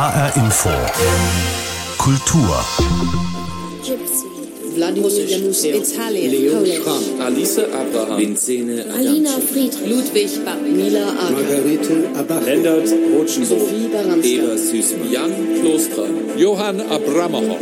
HR Info. Kultur. Wladimir Janus Italien, Polen. Alice Abraham, Vincene Alina Friedrich, Ludwig Bach, Mila Aka, Margarete Abach, Sophie Baranska, Eva Süßmann, Jan Klostra, Johann Abramow.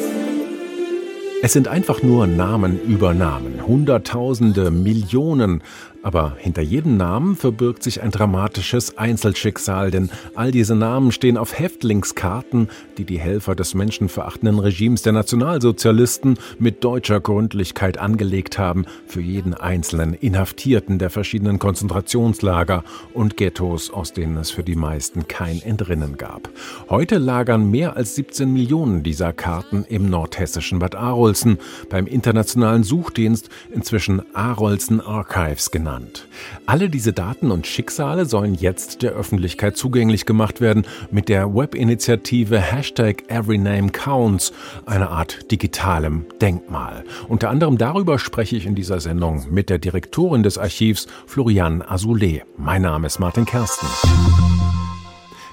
Es sind einfach nur Namen über Namen, Hunderttausende, Millionen. Aber hinter jedem Namen verbirgt sich ein dramatisches Einzelschicksal, denn all diese Namen stehen auf Häftlingskarten, die die Helfer des menschenverachtenden Regimes der Nationalsozialisten mit deutscher Gründlichkeit angelegt haben für jeden einzelnen Inhaftierten der verschiedenen Konzentrationslager und Ghettos, aus denen es für die meisten kein Entrinnen gab. Heute lagern mehr als 17 Millionen dieser Karten im nordhessischen Bad Arolsen beim internationalen Suchdienst, inzwischen Arolsen Archives genannt genannt. Alle diese Daten und Schicksale sollen jetzt der Öffentlichkeit zugänglich gemacht werden mit der Webinitiative Hashtag EveryNameCounts, eine Art digitalem Denkmal. Unter anderem darüber spreche ich in dieser Sendung mit der Direktorin des Archivs, Florian Azoulay. Mein Name ist Martin Kersten.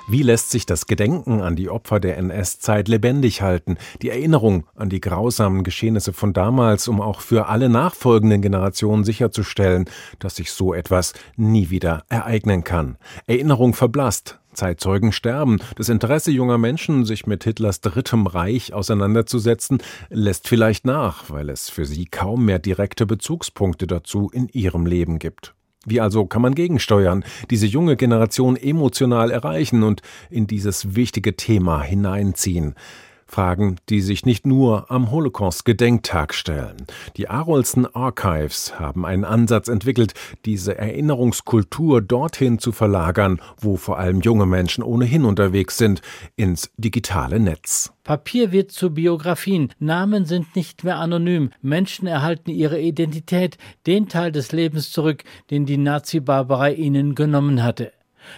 Wie lässt sich das Gedenken an die Opfer der NS-Zeit lebendig halten, die Erinnerung an die grausamen Geschehnisse von damals, um auch für alle nachfolgenden Generationen sicherzustellen, dass sich so etwas nie wieder ereignen kann? Erinnerung verblasst, Zeitzeugen sterben. Das Interesse junger Menschen, sich mit Hitlers Drittem Reich auseinanderzusetzen, lässt vielleicht nach, weil es für sie kaum mehr direkte Bezugspunkte dazu in ihrem Leben gibt. Wie also kann man gegensteuern, diese junge Generation emotional erreichen und in dieses wichtige Thema hineinziehen? Fragen, die sich nicht nur am Holocaust-Gedenktag stellen. Die Arolsen Archives haben einen Ansatz entwickelt, diese Erinnerungskultur dorthin zu verlagern, wo vor allem junge Menschen ohnehin unterwegs sind, ins digitale Netz. Papier wird zu Biografien, Namen sind nicht mehr anonym, Menschen erhalten ihre Identität, den Teil des Lebens zurück, den die Nazi-Barbarei ihnen genommen hatte.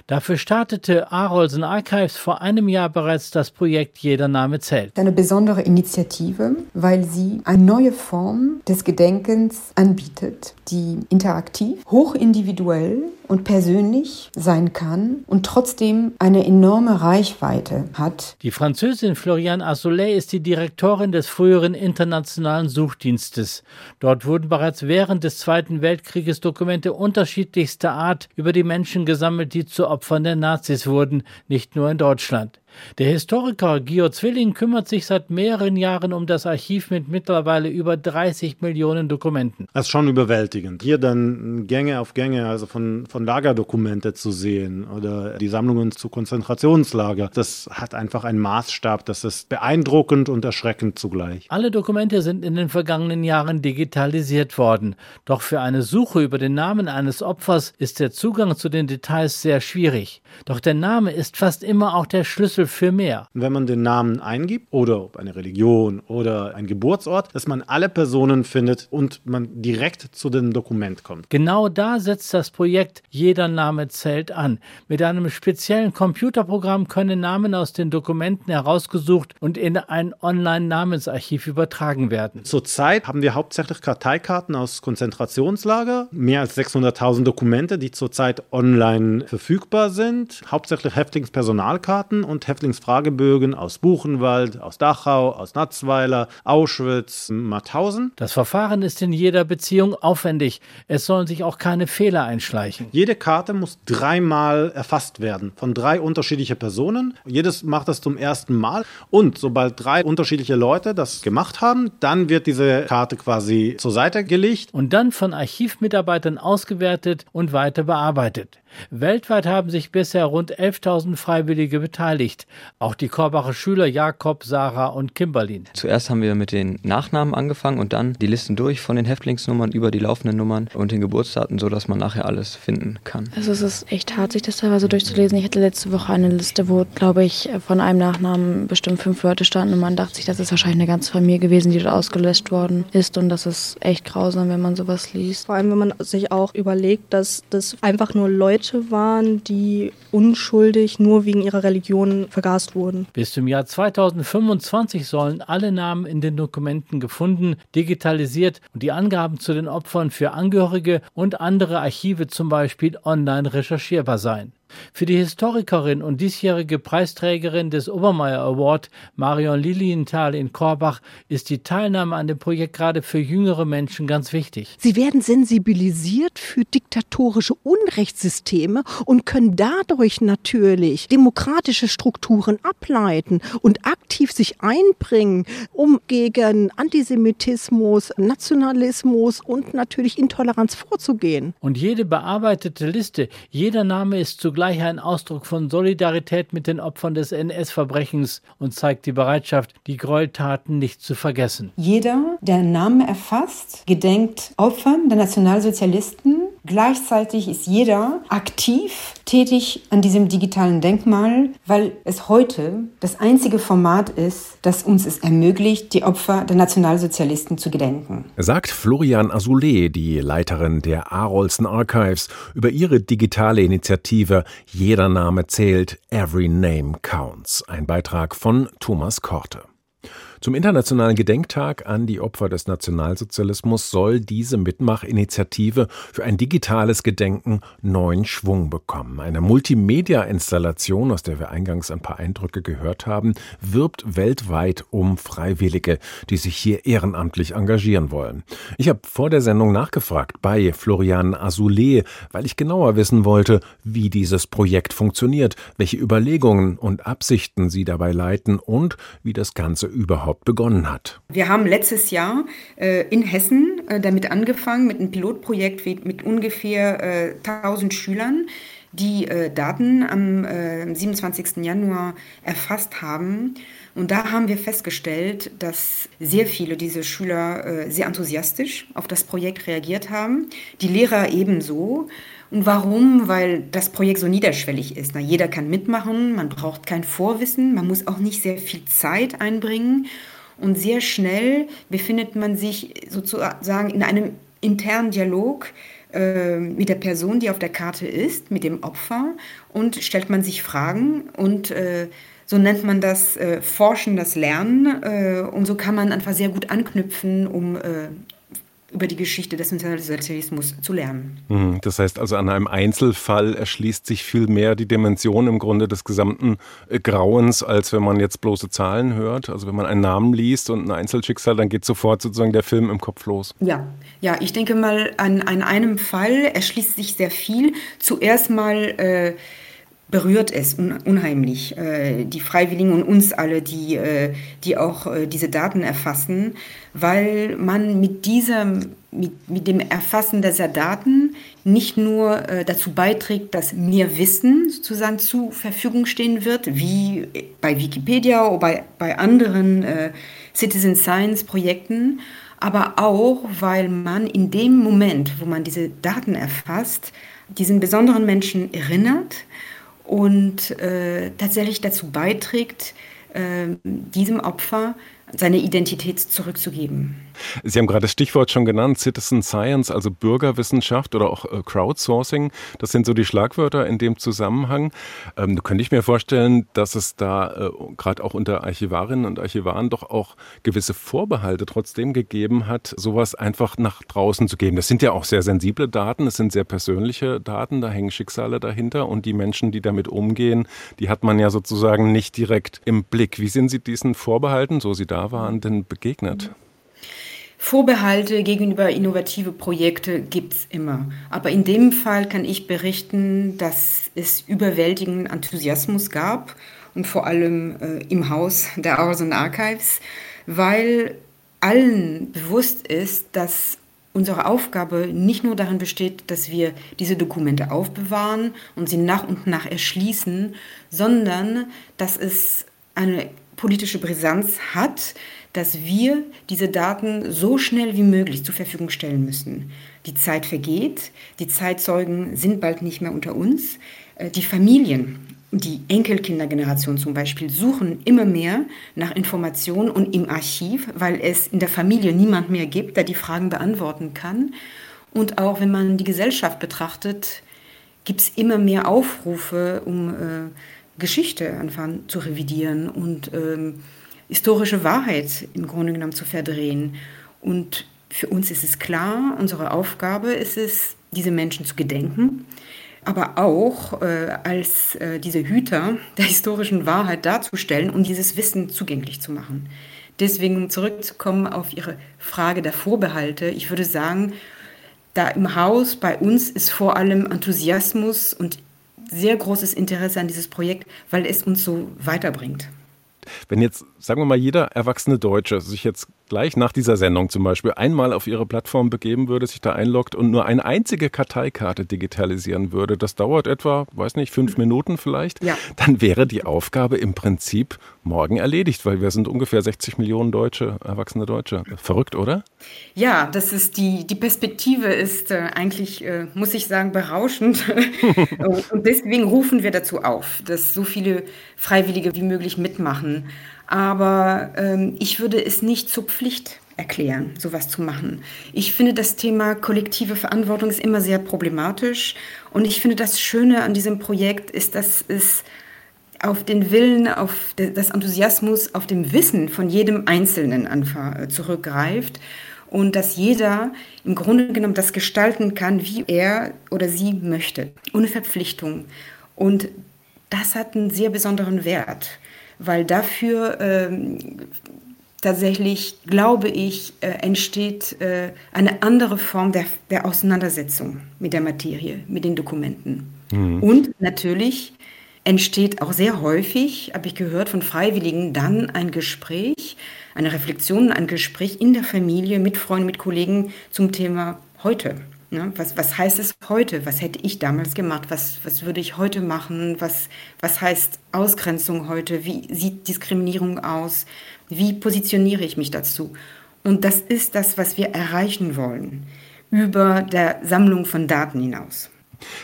Dafür startete Arolsen Archives vor einem Jahr bereits das Projekt Jeder Name zählt. Eine besondere Initiative, weil sie eine neue Form des Gedenkens anbietet, die interaktiv, hochindividuell und persönlich sein kann und trotzdem eine enorme Reichweite hat. Die Französin Floriane Assolet ist die Direktorin des früheren internationalen Suchdienstes. Dort wurden bereits während des Zweiten Weltkrieges Dokumente unterschiedlichster Art über die Menschen gesammelt, die zu Opfern der Nazis wurden, nicht nur in Deutschland. Der Historiker Gio Zwilling kümmert sich seit mehreren Jahren um das Archiv mit mittlerweile über 30 Millionen Dokumenten. Das ist schon überwältigend. Hier dann Gänge auf Gänge, also von, von Lagerdokumente zu sehen oder die Sammlungen zu Konzentrationslager, das hat einfach einen Maßstab, das ist beeindruckend und erschreckend zugleich. Alle Dokumente sind in den vergangenen Jahren digitalisiert worden. Doch für eine Suche über den Namen eines Opfers ist der Zugang zu den Details sehr schwierig. Doch der Name ist fast immer auch der Schlüssel für mehr. Wenn man den Namen eingibt oder ob eine Religion oder ein Geburtsort, dass man alle Personen findet und man direkt zu dem Dokument kommt. Genau da setzt das Projekt Jeder Name zählt an. Mit einem speziellen Computerprogramm können Namen aus den Dokumenten herausgesucht und in ein Online-Namensarchiv übertragen werden. Zurzeit haben wir hauptsächlich Karteikarten aus Konzentrationslager, mehr als 600.000 Dokumente, die zurzeit online verfügbar sind, hauptsächlich Häftlingspersonalkarten und Häftlingsfragebögen aus Buchenwald, aus Dachau, aus Natzweiler, Auschwitz, Mauthausen. Das Verfahren ist in jeder Beziehung aufwendig. Es sollen sich auch keine Fehler einschleichen. Jede Karte muss dreimal erfasst werden von drei unterschiedlichen Personen. Jedes macht das zum ersten Mal. Und sobald drei unterschiedliche Leute das gemacht haben, dann wird diese Karte quasi zur Seite gelegt. Und dann von Archivmitarbeitern ausgewertet und weiter bearbeitet. Weltweit haben sich bisher rund 11.000 Freiwillige beteiligt. Auch die Korbacher Schüler Jakob, Sarah und Kimberlin. Zuerst haben wir mit den Nachnamen angefangen und dann die Listen durch von den Häftlingsnummern über die laufenden Nummern und den Geburtsdaten, sodass man nachher alles finden kann. Also es ist echt hart, sich das teilweise durchzulesen. Ich hatte letzte Woche eine Liste, wo, glaube ich, von einem Nachnamen bestimmt fünf Leute standen und man dachte sich, das ist wahrscheinlich eine ganze Familie gewesen, die dort ausgelöscht worden ist und das ist echt grausam, wenn man sowas liest. Vor allem, wenn man sich auch überlegt, dass das einfach nur Leute Leute waren, die unschuldig nur wegen ihrer Religion vergast wurden. Bis zum Jahr 2025 sollen alle Namen in den Dokumenten gefunden, digitalisiert und die Angaben zu den Opfern für Angehörige und andere Archive zum Beispiel online recherchierbar sein. Für die Historikerin und diesjährige Preisträgerin des Obermeier Award, Marion Lilienthal in Korbach, ist die Teilnahme an dem Projekt gerade für jüngere Menschen ganz wichtig. Sie werden sensibilisiert für diktatorische Unrechtssysteme und können dadurch natürlich demokratische Strukturen ableiten und aktiv sich einbringen, um gegen Antisemitismus, Nationalismus und natürlich Intoleranz vorzugehen. Und jede bearbeitete Liste, jeder Name ist zugleich zugleich ein Ausdruck von Solidarität mit den Opfern des NS-Verbrechens und zeigt die Bereitschaft, die Gräueltaten nicht zu vergessen. Jeder, der Namen erfasst, gedenkt Opfern der Nationalsozialisten. Gleichzeitig ist jeder aktiv tätig an diesem digitalen Denkmal, weil es heute das einzige Format ist, das uns es ermöglicht, die Opfer der Nationalsozialisten zu gedenken. Sagt Florian Azoulay, die Leiterin der Arolsen Archives, über ihre digitale Initiative Jeder Name zählt, Every Name Counts. Ein Beitrag von Thomas Korte. Zum Internationalen Gedenktag an die Opfer des Nationalsozialismus soll diese Mitmachinitiative für ein digitales Gedenken neuen Schwung bekommen. Eine Multimedia-Installation, aus der wir eingangs ein paar Eindrücke gehört haben, wirbt weltweit um Freiwillige, die sich hier ehrenamtlich engagieren wollen. Ich habe vor der Sendung nachgefragt bei Florian Azoulay, weil ich genauer wissen wollte, wie dieses Projekt funktioniert, welche Überlegungen und Absichten sie dabei leiten und wie das Ganze überhaupt überhaupt begonnen hat. Wir haben letztes Jahr äh, in Hessen äh, damit angefangen, mit einem Pilotprojekt mit ungefähr äh, 1000 Schülern, die äh, Daten am 27. Äh, Januar erfasst haben. Und da haben wir festgestellt, dass sehr viele dieser Schüler äh, sehr enthusiastisch auf das Projekt reagiert haben, die Lehrer ebenso. Und warum? Weil das Projekt so niederschwellig ist. Na, jeder kann mitmachen, man braucht kein Vorwissen, man muss auch nicht sehr viel Zeit einbringen. Und sehr schnell befindet man sich sozusagen in einem internen Dialog äh, mit der Person, die auf der Karte ist, mit dem Opfer und stellt man sich Fragen und äh, so nennt man das äh, Forschen, das Lernen. Äh, und so kann man einfach sehr gut anknüpfen, um äh, über die Geschichte des Nationalsozialismus zu lernen. Mhm. Das heißt also, an einem Einzelfall erschließt sich viel mehr die Dimension im Grunde des gesamten äh, Grauens, als wenn man jetzt bloße Zahlen hört. Also wenn man einen Namen liest und ein Einzelschicksal, dann geht sofort sozusagen der Film im Kopf los. Ja, ja, ich denke mal, an, an einem Fall erschließt sich sehr viel. Zuerst mal äh, berührt es unheimlich. Äh, die Freiwilligen und uns alle, die, äh, die auch äh, diese Daten erfassen, weil man mit diesem, mit, mit dem Erfassen dieser Daten nicht nur dazu beiträgt, dass mehr Wissen sozusagen zur Verfügung stehen wird, wie bei Wikipedia oder bei, bei anderen Citizen Science Projekten, aber auch, weil man in dem Moment, wo man diese Daten erfasst, diesen besonderen Menschen erinnert und äh, tatsächlich dazu beiträgt, äh, diesem Opfer seine Identität zurückzugeben. Sie haben gerade das Stichwort schon genannt, Citizen Science, also Bürgerwissenschaft oder auch äh, Crowdsourcing. Das sind so die Schlagwörter in dem Zusammenhang. Ähm, da könnte ich mir vorstellen, dass es da äh, gerade auch unter Archivarinnen und Archivaren doch auch gewisse Vorbehalte trotzdem gegeben hat, sowas einfach nach draußen zu geben. Das sind ja auch sehr sensible Daten, es sind sehr persönliche Daten, da hängen Schicksale dahinter und die Menschen, die damit umgehen, die hat man ja sozusagen nicht direkt im Blick. Wie sind Sie diesen Vorbehalten, so Sie da waren, denn begegnet? Mhm. Vorbehalte gegenüber innovative Projekte gibt es immer. Aber in dem Fall kann ich berichten, dass es überwältigenden Enthusiasmus gab und vor allem äh, im Haus der Arson Archives, weil allen bewusst ist, dass unsere Aufgabe nicht nur darin besteht, dass wir diese Dokumente aufbewahren und sie nach und nach erschließen, sondern dass es eine politische Brisanz hat, dass wir diese Daten so schnell wie möglich zur Verfügung stellen müssen. Die Zeit vergeht, die Zeitzeugen sind bald nicht mehr unter uns. Äh, die Familien, die Enkelkindergeneration zum Beispiel, suchen immer mehr nach Informationen und im Archiv, weil es in der Familie niemand mehr gibt, der die Fragen beantworten kann. Und auch wenn man die Gesellschaft betrachtet, gibt es immer mehr Aufrufe, um äh, Geschichte anfangen zu revidieren und ähm, historische Wahrheit im Grunde genommen zu verdrehen. Und für uns ist es klar, unsere Aufgabe ist es, diese Menschen zu gedenken, aber auch äh, als äh, diese Hüter der historischen Wahrheit darzustellen und dieses Wissen zugänglich zu machen. Deswegen, um zurückzukommen auf Ihre Frage der Vorbehalte, ich würde sagen, da im Haus bei uns ist vor allem Enthusiasmus und sehr großes Interesse an dieses Projekt, weil es uns so weiterbringt. Wenn jetzt, sagen wir mal, jeder erwachsene Deutsche sich jetzt gleich nach dieser Sendung zum Beispiel einmal auf Ihre Plattform begeben würde, sich da einloggt und nur eine einzige Karteikarte digitalisieren würde, das dauert etwa, weiß nicht, fünf Minuten vielleicht, ja. dann wäre die Aufgabe im Prinzip morgen erledigt, weil wir sind ungefähr 60 Millionen Deutsche, erwachsene Deutsche. Verrückt, oder? Ja, das ist die, die Perspektive ist äh, eigentlich, äh, muss ich sagen, berauschend. und deswegen rufen wir dazu auf, dass so viele Freiwillige wie möglich mitmachen. Aber ähm, ich würde es nicht zur Pflicht erklären, sowas zu machen. Ich finde, das Thema kollektive Verantwortung ist immer sehr problematisch. Und ich finde, das Schöne an diesem Projekt ist, dass es auf den Willen, auf das Enthusiasmus, auf dem Wissen von jedem Einzelnen äh, zurückgreift und dass jeder im Grunde genommen das gestalten kann, wie er oder sie möchte, ohne Verpflichtung. Und das hat einen sehr besonderen Wert weil dafür ähm, tatsächlich, glaube ich, äh, entsteht äh, eine andere Form der, der Auseinandersetzung mit der Materie, mit den Dokumenten. Mhm. Und natürlich entsteht auch sehr häufig, habe ich gehört von Freiwilligen, dann ein Gespräch, eine Reflexion, ein Gespräch in der Familie mit Freunden, mit Kollegen zum Thema heute. Ne? Was, was heißt es heute? Was hätte ich damals gemacht? Was, was würde ich heute machen? Was, was heißt Ausgrenzung heute? Wie sieht Diskriminierung aus? Wie positioniere ich mich dazu? Und das ist das, was wir erreichen wollen über der Sammlung von Daten hinaus.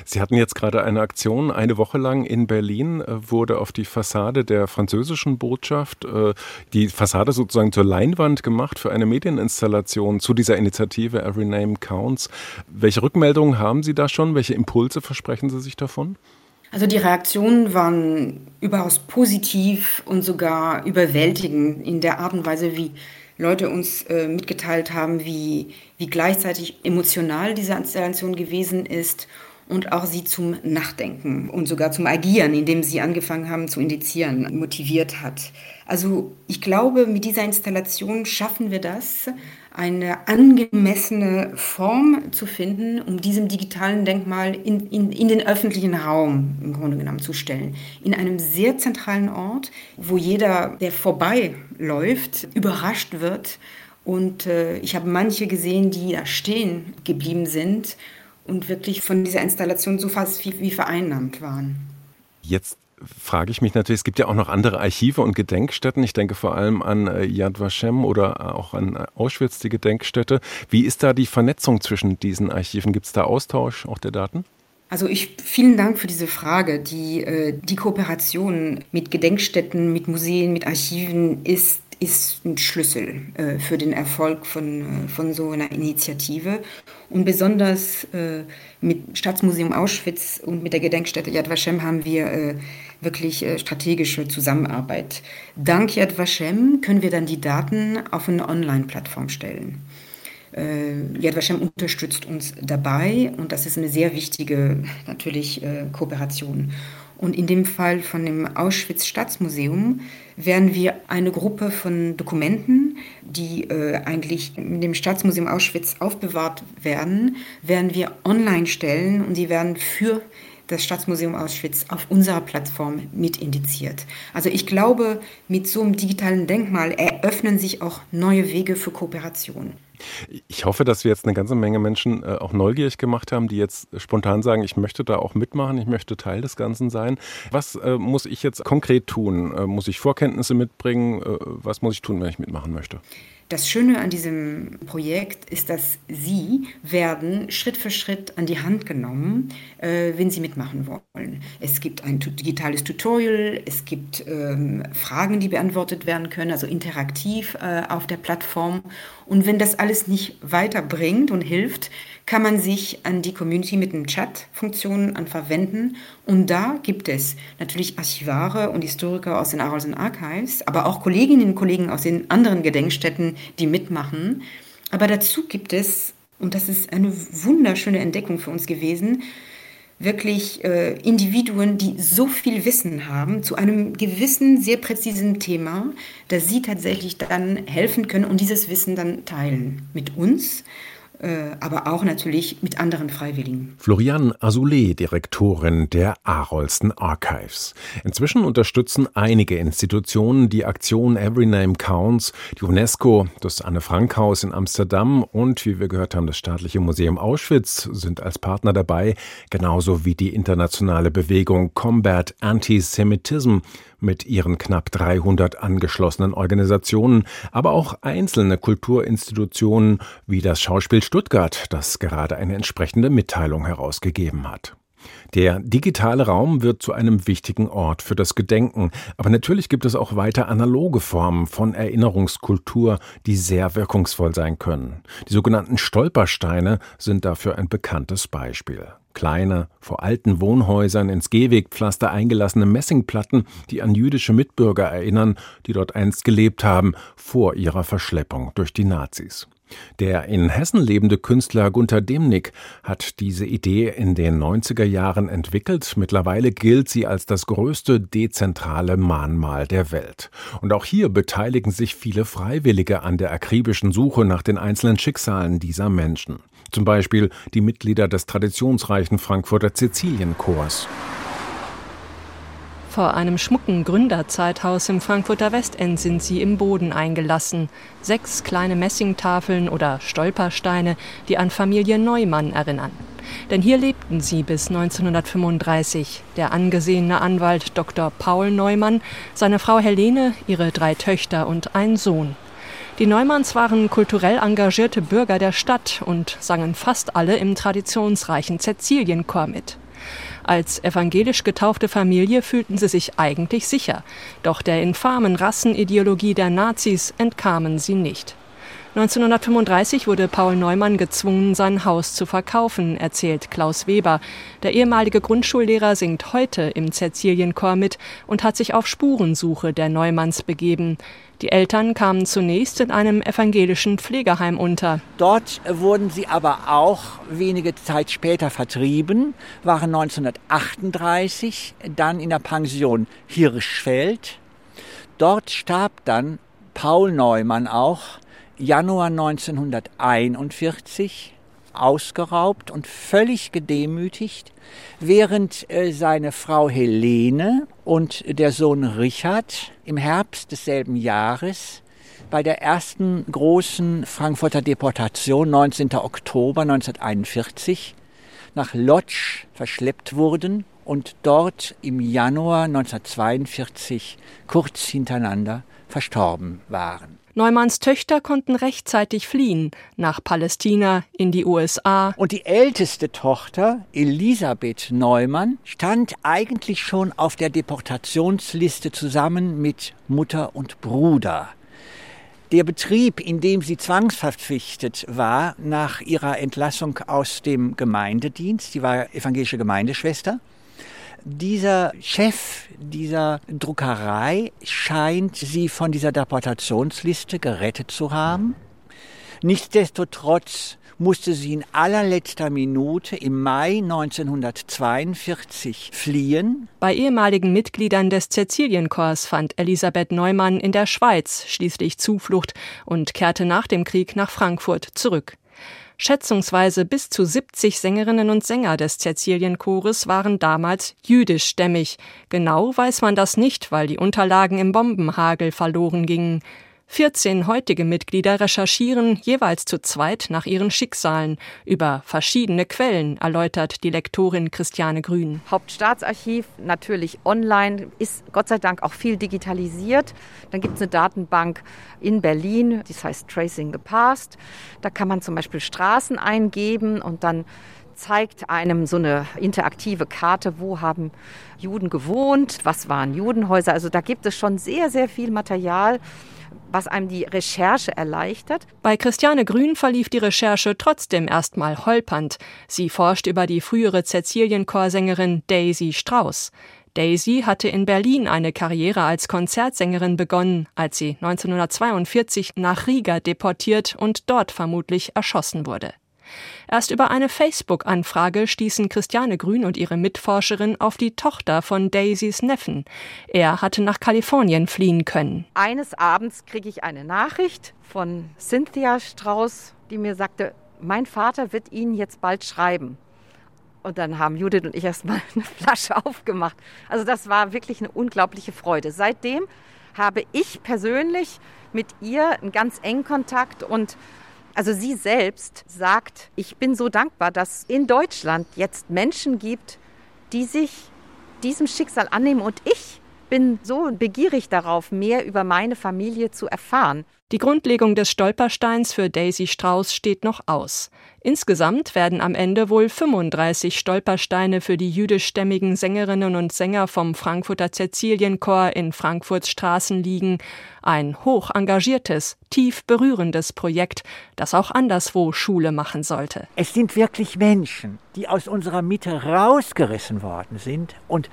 Sie hatten jetzt gerade eine Aktion, eine Woche lang in Berlin äh, wurde auf die Fassade der französischen Botschaft, äh, die Fassade sozusagen zur Leinwand gemacht für eine Medieninstallation zu dieser Initiative Every Name Counts. Welche Rückmeldungen haben Sie da schon? Welche Impulse versprechen Sie sich davon? Also die Reaktionen waren überaus positiv und sogar überwältigend in der Art und Weise, wie Leute uns äh, mitgeteilt haben, wie, wie gleichzeitig emotional diese Installation gewesen ist und auch sie zum Nachdenken und sogar zum Agieren, indem sie angefangen haben zu indizieren, motiviert hat. Also ich glaube, mit dieser Installation schaffen wir das, eine angemessene Form zu finden, um diesem digitalen Denkmal in, in, in den öffentlichen Raum im Grunde genommen zu stellen. In einem sehr zentralen Ort, wo jeder, der vorbeiläuft, überrascht wird. Und äh, ich habe manche gesehen, die da stehen geblieben sind und wirklich von dieser Installation so fast wie, wie vereinnahmt waren. Jetzt frage ich mich natürlich, es gibt ja auch noch andere Archive und Gedenkstätten. Ich denke vor allem an äh, Yad Vashem oder auch an Auschwitz, die Gedenkstätte. Wie ist da die Vernetzung zwischen diesen Archiven? Gibt es da Austausch auch der Daten? Also ich vielen Dank für diese Frage. Die, äh, die Kooperation mit Gedenkstätten, mit Museen, mit Archiven ist ist ein Schlüssel äh, für den Erfolg von, äh, von so einer Initiative. Und besonders äh, mit Staatsmuseum Auschwitz und mit der Gedenkstätte Yad Vashem haben wir äh, wirklich äh, strategische Zusammenarbeit. Dank Yad Vashem können wir dann die Daten auf eine Online-Plattform stellen. Äh, Yad Vashem unterstützt uns dabei und das ist eine sehr wichtige natürlich Kooperation. Und in dem Fall von dem Auschwitz Staatsmuseum werden wir eine Gruppe von Dokumenten, die äh, eigentlich in dem Staatsmuseum Auschwitz aufbewahrt werden, werden wir online stellen und die werden für das Staatsmuseum Auschwitz auf unserer Plattform mit indiziert. Also ich glaube, mit so einem digitalen Denkmal eröffnen sich auch neue Wege für Kooperation. Ich hoffe, dass wir jetzt eine ganze Menge Menschen äh, auch neugierig gemacht haben, die jetzt spontan sagen, ich möchte da auch mitmachen, ich möchte Teil des Ganzen sein. Was äh, muss ich jetzt konkret tun? Äh, muss ich Vorkenntnisse mitbringen? Was muss ich tun, wenn ich mitmachen möchte? Das Schöne an diesem Projekt ist, dass Sie werden Schritt für Schritt an die Hand genommen, äh, wenn Sie mitmachen wollen. Es gibt ein digitales Tutorial, es gibt ähm, Fragen, die beantwortet werden können, also interaktiv äh, auf der Plattform. Und wenn das alles nicht weiterbringt und hilft, kann man sich an die Community mit den Chat-Funktionen verwenden. Und da gibt es natürlich Archivare und Historiker aus den Arolsen Archives, aber auch Kolleginnen und Kollegen aus den anderen Gedenkstätten, die mitmachen. Aber dazu gibt es, und das ist eine wunderschöne Entdeckung für uns gewesen, wirklich äh, Individuen, die so viel Wissen haben zu einem gewissen, sehr präzisen Thema, dass sie tatsächlich dann helfen können und dieses Wissen dann teilen mit uns aber auch natürlich mit anderen Freiwilligen. Florian Azoulay, Direktorin der Arolsten Archives. Inzwischen unterstützen einige Institutionen die Aktion Every Name Counts, die UNESCO, das Anne-Frank-Haus in Amsterdam und, wie wir gehört haben, das Staatliche Museum Auschwitz sind als Partner dabei, genauso wie die internationale Bewegung Combat Antisemitism mit ihren knapp 300 angeschlossenen Organisationen, aber auch einzelne Kulturinstitutionen wie das Schauspiel Stuttgart, das gerade eine entsprechende Mitteilung herausgegeben hat. Der digitale Raum wird zu einem wichtigen Ort für das Gedenken, aber natürlich gibt es auch weiter analoge Formen von Erinnerungskultur, die sehr wirkungsvoll sein können. Die sogenannten Stolpersteine sind dafür ein bekanntes Beispiel. Kleine, vor alten Wohnhäusern ins Gehwegpflaster eingelassene Messingplatten, die an jüdische Mitbürger erinnern, die dort einst gelebt haben, vor ihrer Verschleppung durch die Nazis. Der in Hessen lebende Künstler Gunther Demnig hat diese Idee in den 90er Jahren entwickelt. Mittlerweile gilt sie als das größte dezentrale Mahnmal der Welt. Und auch hier beteiligen sich viele Freiwillige an der akribischen Suche nach den einzelnen Schicksalen dieser Menschen. Zum Beispiel die Mitglieder des traditionsreichen Frankfurter Sizilienchors. Vor einem schmucken Gründerzeithaus im Frankfurter Westend sind sie im Boden eingelassen. Sechs kleine Messingtafeln oder Stolpersteine, die an Familie Neumann erinnern. Denn hier lebten sie bis 1935. Der angesehene Anwalt Dr. Paul Neumann, seine Frau Helene, ihre drei Töchter und ein Sohn. Die Neumanns waren kulturell engagierte Bürger der Stadt und sangen fast alle im traditionsreichen Cäcilienchor mit. Als evangelisch getaufte Familie fühlten sie sich eigentlich sicher, doch der infamen Rassenideologie der Nazis entkamen sie nicht. 1935 wurde Paul Neumann gezwungen, sein Haus zu verkaufen, erzählt Klaus Weber. Der ehemalige Grundschullehrer singt heute im Cäcilienchor mit und hat sich auf Spurensuche der Neumanns begeben. Die Eltern kamen zunächst in einem evangelischen Pflegeheim unter. Dort wurden sie aber auch wenige Zeit später vertrieben, waren 1938 dann in der Pension Hirschfeld. Dort starb dann Paul Neumann auch Januar 1941 ausgeraubt und völlig gedemütigt, während äh, seine Frau Helene und der Sohn Richard im Herbst desselben Jahres bei der ersten großen Frankfurter Deportation 19. Oktober 1941 nach Lodz verschleppt wurden und dort im Januar 1942 kurz hintereinander verstorben waren. Neumanns Töchter konnten rechtzeitig fliehen nach Palästina, in die USA. Und die älteste Tochter, Elisabeth Neumann, stand eigentlich schon auf der Deportationsliste zusammen mit Mutter und Bruder. Der Betrieb, in dem sie zwangsverpflichtet war nach ihrer Entlassung aus dem Gemeindedienst, sie war evangelische Gemeindeschwester, dieser Chef dieser Druckerei scheint sie von dieser Deportationsliste gerettet zu haben. Nichtsdestotrotz musste sie in allerletzter Minute im Mai 1942 fliehen. Bei ehemaligen Mitgliedern des Cäcilienkorps fand Elisabeth Neumann in der Schweiz schließlich Zuflucht und kehrte nach dem Krieg nach Frankfurt zurück. Schätzungsweise bis zu 70 Sängerinnen und Sänger des Cäcilienchores waren damals jüdischstämmig. Genau weiß man das nicht, weil die Unterlagen im Bombenhagel verloren gingen. 14 heutige Mitglieder recherchieren jeweils zu zweit nach ihren Schicksalen über verschiedene Quellen, erläutert die Lektorin Christiane Grün. Hauptstaatsarchiv natürlich online, ist Gott sei Dank auch viel digitalisiert. Dann gibt es eine Datenbank in Berlin, die heißt Tracing the Past. Da kann man zum Beispiel Straßen eingeben und dann zeigt einem so eine interaktive Karte, wo haben Juden gewohnt, was waren Judenhäuser. Also da gibt es schon sehr, sehr viel Material was einem die Recherche erleichtert. Bei Christiane Grün verlief die Recherche trotzdem erstmal holpernd. Sie forscht über die frühere Cäcilienchorsängerin Daisy Strauss. Daisy hatte in Berlin eine Karriere als Konzertsängerin begonnen, als sie 1942 nach Riga deportiert und dort vermutlich erschossen wurde. Erst über eine Facebook-Anfrage stießen Christiane Grün und ihre Mitforscherin auf die Tochter von Daisys Neffen. Er hatte nach Kalifornien fliehen können. Eines Abends kriege ich eine Nachricht von Cynthia Strauß, die mir sagte, mein Vater wird Ihnen jetzt bald schreiben. Und dann haben Judith und ich erstmal eine Flasche aufgemacht. Also das war wirklich eine unglaubliche Freude. Seitdem habe ich persönlich mit ihr einen ganz engen Kontakt und also sie selbst sagt, ich bin so dankbar, dass in Deutschland jetzt Menschen gibt, die sich diesem Schicksal annehmen und ich bin so begierig darauf, mehr über meine Familie zu erfahren. Die Grundlegung des Stolpersteins für Daisy Strauß steht noch aus. Insgesamt werden am Ende wohl 35 Stolpersteine für die jüdischstämmigen Sängerinnen und Sänger vom Frankfurter Cäcilienchor in Frankfurts Straßen liegen. Ein hoch engagiertes, tief berührendes Projekt, das auch anderswo Schule machen sollte. Es sind wirklich Menschen, die aus unserer Mitte rausgerissen worden sind und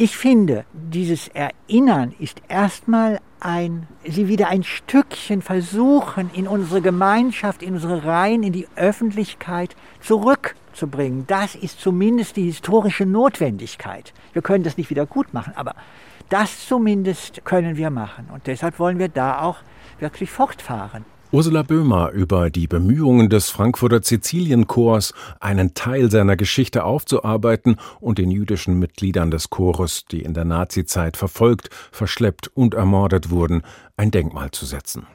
ich finde, dieses Erinnern ist erstmal ein, sie wieder ein Stückchen versuchen, in unsere Gemeinschaft, in unsere Reihen, in die Öffentlichkeit zurückzubringen. Das ist zumindest die historische Notwendigkeit. Wir können das nicht wieder gut machen, aber das zumindest können wir machen. Und deshalb wollen wir da auch wirklich fortfahren. Ursula Böhmer über die Bemühungen des Frankfurter Sizilienchors, einen Teil seiner Geschichte aufzuarbeiten und den jüdischen Mitgliedern des Chores, die in der Nazizeit verfolgt, verschleppt und ermordet wurden, ein Denkmal zu setzen.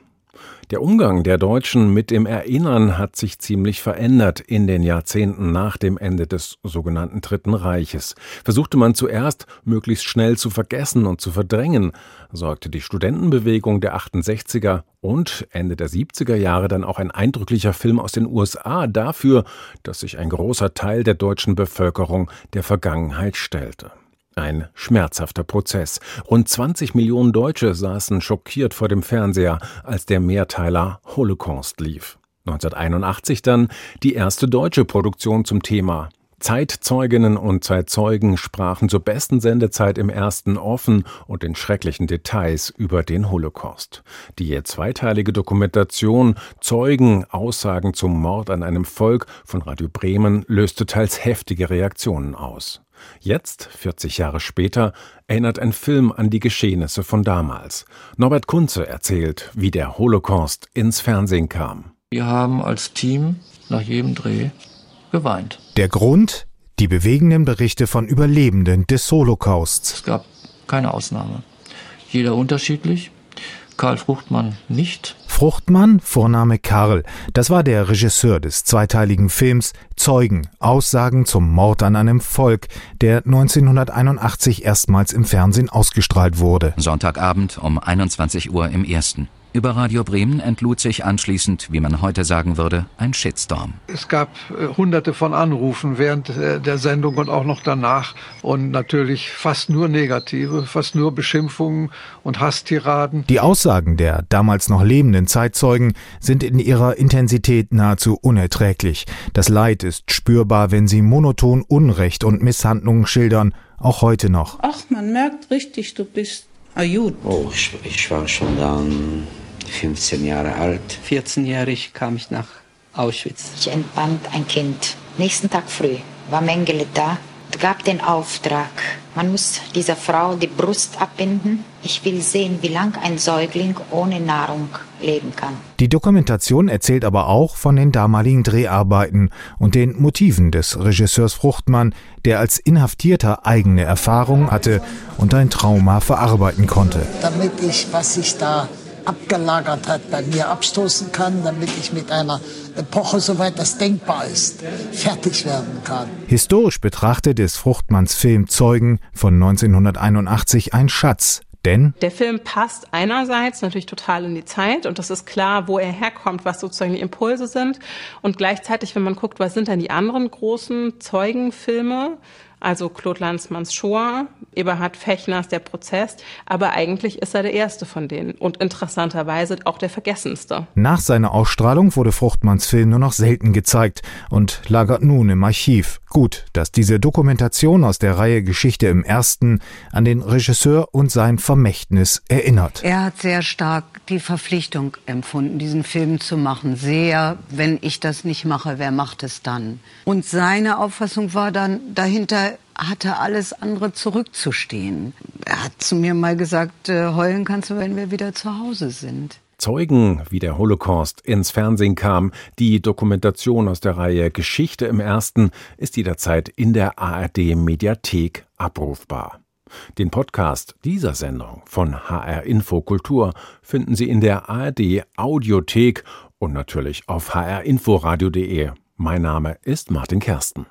Der Umgang der Deutschen mit dem Erinnern hat sich ziemlich verändert in den Jahrzehnten nach dem Ende des sogenannten Dritten Reiches. Versuchte man zuerst, möglichst schnell zu vergessen und zu verdrängen, sorgte die Studentenbewegung der 68er und Ende der 70er Jahre dann auch ein eindrücklicher Film aus den USA dafür, dass sich ein großer Teil der deutschen Bevölkerung der Vergangenheit stellte. Ein schmerzhafter Prozess. Rund 20 Millionen Deutsche saßen schockiert vor dem Fernseher, als der Mehrteiler Holocaust lief. 1981 dann die erste deutsche Produktion zum Thema. Zeitzeuginnen und Zeitzeugen sprachen zur besten Sendezeit im ersten offen und in schrecklichen Details über den Holocaust. Die zweiteilige Dokumentation Zeugen Aussagen zum Mord an einem Volk von Radio Bremen löste teils heftige Reaktionen aus. Jetzt, 40 Jahre später, erinnert ein Film an die Geschehnisse von damals. Norbert Kunze erzählt, wie der Holocaust ins Fernsehen kam. Wir haben als Team nach jedem Dreh geweint. Der Grund? Die bewegenden Berichte von Überlebenden des Holocausts. Es gab keine Ausnahme. Jeder unterschiedlich, Karl Fruchtmann nicht. Fruchtmann, Vorname Karl, das war der Regisseur des zweiteiligen Films Zeugen, Aussagen zum Mord an einem Volk, der 1981 erstmals im Fernsehen ausgestrahlt wurde. Sonntagabend um 21 Uhr im ersten. Über Radio Bremen entlud sich anschließend, wie man heute sagen würde, ein Shitstorm. Es gab äh, hunderte von Anrufen während äh, der Sendung und auch noch danach und natürlich fast nur negative, fast nur Beschimpfungen und Hasstiraden. Die Aussagen der damals noch lebenden Zeitzeugen sind in ihrer Intensität nahezu unerträglich. Das Leid ist spürbar, wenn sie monoton Unrecht und Misshandlungen schildern, auch heute noch. Ach, man merkt richtig, du bist Ayud. Oh, ich, ich war schon dann 15 Jahre alt. 14-jährig kam ich nach Auschwitz. Ich entband ein Kind. Nächsten Tag früh war Mengele da und gab den Auftrag, man muss dieser Frau die Brust abbinden. Ich will sehen, wie lang ein Säugling ohne Nahrung leben kann. Die Dokumentation erzählt aber auch von den damaligen Dreharbeiten und den Motiven des Regisseurs Fruchtmann, der als Inhaftierter eigene Erfahrungen hatte und ein Trauma verarbeiten konnte. Damit ich, was ich da abgelagert hat, bei mir abstoßen kann, damit ich mit einer Epoche, soweit das denkbar ist, fertig werden kann. Historisch betrachtet ist Fruchtmanns Film Zeugen von 1981 ein Schatz, denn der Film passt einerseits natürlich total in die Zeit und das ist klar, wo er herkommt, was sozusagen die Impulse sind. Und gleichzeitig, wenn man guckt, was sind denn die anderen großen Zeugenfilme, also Claude Lanzmanns Shoah, Eberhard Fechners Der Prozess, aber eigentlich ist er der erste von denen und interessanterweise auch der vergessenste. Nach seiner Ausstrahlung wurde Fruchtmanns Film nur noch selten gezeigt und lagert nun im Archiv. Gut, dass diese Dokumentation aus der Reihe Geschichte im Ersten an den Regisseur und sein Vermächtnis erinnert. Er hat sehr stark die Verpflichtung empfunden, diesen Film zu machen. Sehr, wenn ich das nicht mache, wer macht es dann? Und seine Auffassung war dann, dahinter hatte alles andere zurückzustehen. Er hat zu mir mal gesagt, äh, heulen kannst du, wenn wir wieder zu Hause sind. Zeugen, wie der Holocaust ins Fernsehen kam, die Dokumentation aus der Reihe Geschichte im Ersten ist jederzeit in der ARD Mediathek abrufbar. Den Podcast dieser Sendung von HR Infokultur finden Sie in der ARD Audiothek und natürlich auf hrinforadio.de. Mein Name ist Martin Kersten.